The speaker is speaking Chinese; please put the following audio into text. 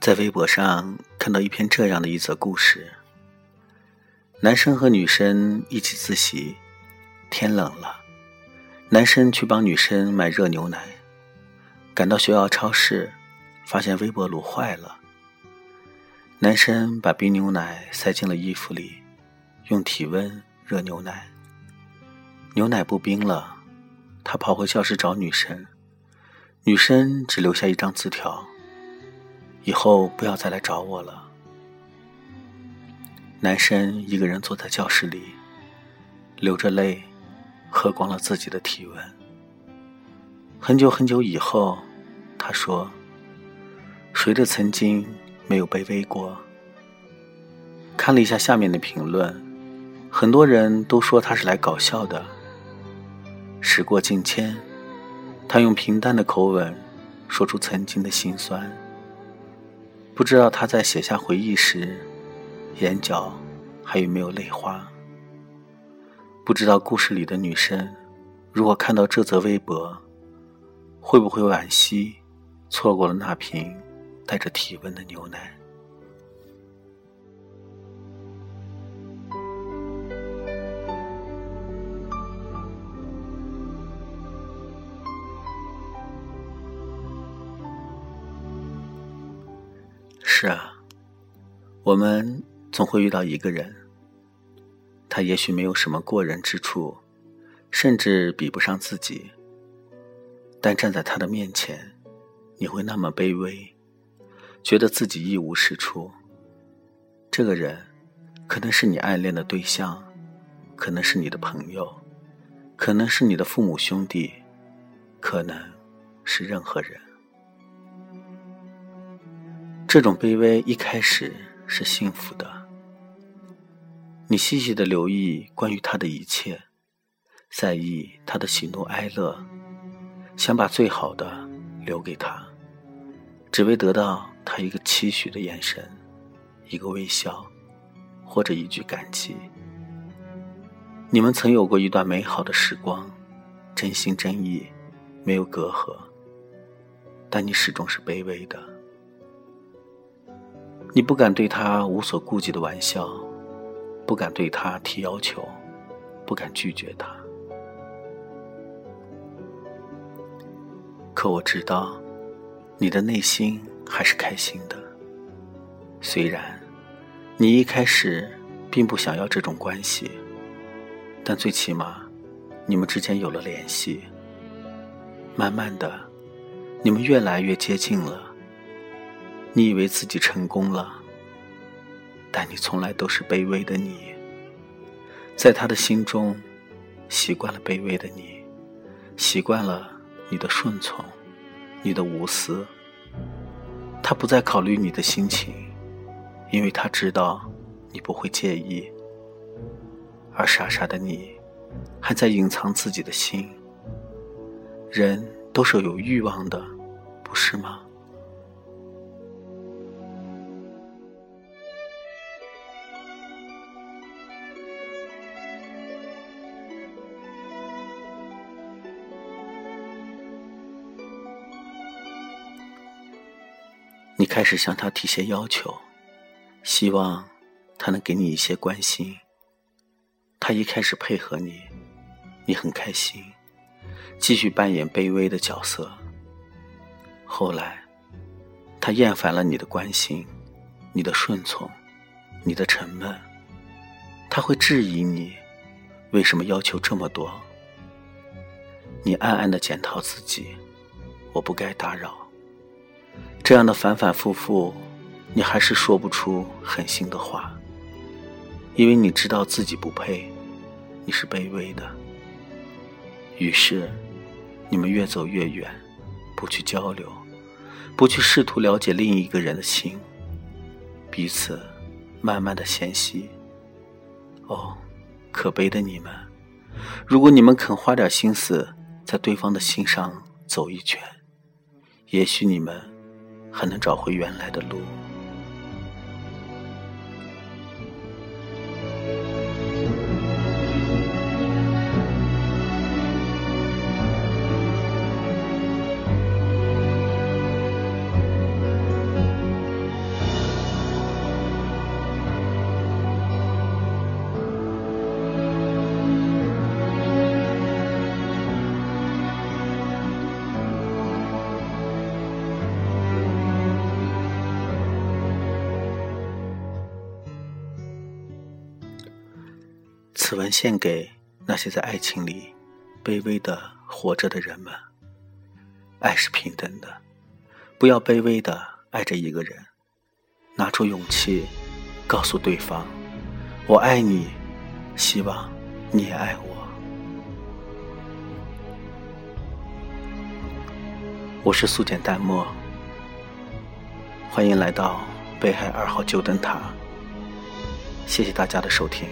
在微博上看到一篇这样的一则故事：男生和女生一起自习，天冷了，男生去帮女生买热牛奶，赶到学校超市，发现微波炉坏了。男生把冰牛奶塞进了衣服里，用体温热牛奶，牛奶不冰了，他跑回教室找女生，女生只留下一张字条。以后不要再来找我了。男生一个人坐在教室里，流着泪，喝光了自己的体温。很久很久以后，他说：“谁的曾经没有卑微过？”看了一下下面的评论，很多人都说他是来搞笑的。时过境迁，他用平淡的口吻说出曾经的心酸。不知道他在写下回忆时，眼角还有没有泪花？不知道故事里的女生，如果看到这则微博，会不会惋惜错过了那瓶带着体温的牛奶？是啊，我们总会遇到一个人，他也许没有什么过人之处，甚至比不上自己，但站在他的面前，你会那么卑微，觉得自己一无是处。这个人，可能是你暗恋的对象，可能是你的朋友，可能是你的父母兄弟，可能是任何人。这种卑微一开始是幸福的，你细细的留意关于他的一切，在意他的喜怒哀乐，想把最好的留给他，只为得到他一个期许的眼神，一个微笑，或者一句感激。你们曾有过一段美好的时光，真心真意，没有隔阂，但你始终是卑微的。你不敢对他无所顾忌的玩笑，不敢对他提要求，不敢拒绝他。可我知道，你的内心还是开心的。虽然，你一开始并不想要这种关系，但最起码，你们之间有了联系。慢慢的，你们越来越接近了。你以为自己成功了，但你从来都是卑微的你。在他的心中，习惯了卑微的你，习惯了你的顺从，你的无私。他不再考虑你的心情，因为他知道你不会介意。而傻傻的你，还在隐藏自己的心。人都是有欲望的，不是吗？开始向他提些要求，希望他能给你一些关心。他一开始配合你，你很开心，继续扮演卑微的角色。后来，他厌烦了你的关心，你的顺从，你的沉闷，他会质疑你为什么要求这么多。你暗暗的检讨自己，我不该打扰。这样的反反复复，你还是说不出狠心的话，因为你知道自己不配，你是卑微的。于是，你们越走越远，不去交流，不去试图了解另一个人的心，彼此慢慢的嫌隙。哦，可悲的你们！如果你们肯花点心思在对方的心上走一圈，也许你们。还能找回原来的路。此文献给那些在爱情里卑微的活着的人们。爱是平等的，不要卑微的爱着一个人，拿出勇气，告诉对方：“我爱你，希望你也爱我。”我是素简淡漠，欢迎来到北海二号旧灯塔。谢谢大家的收听。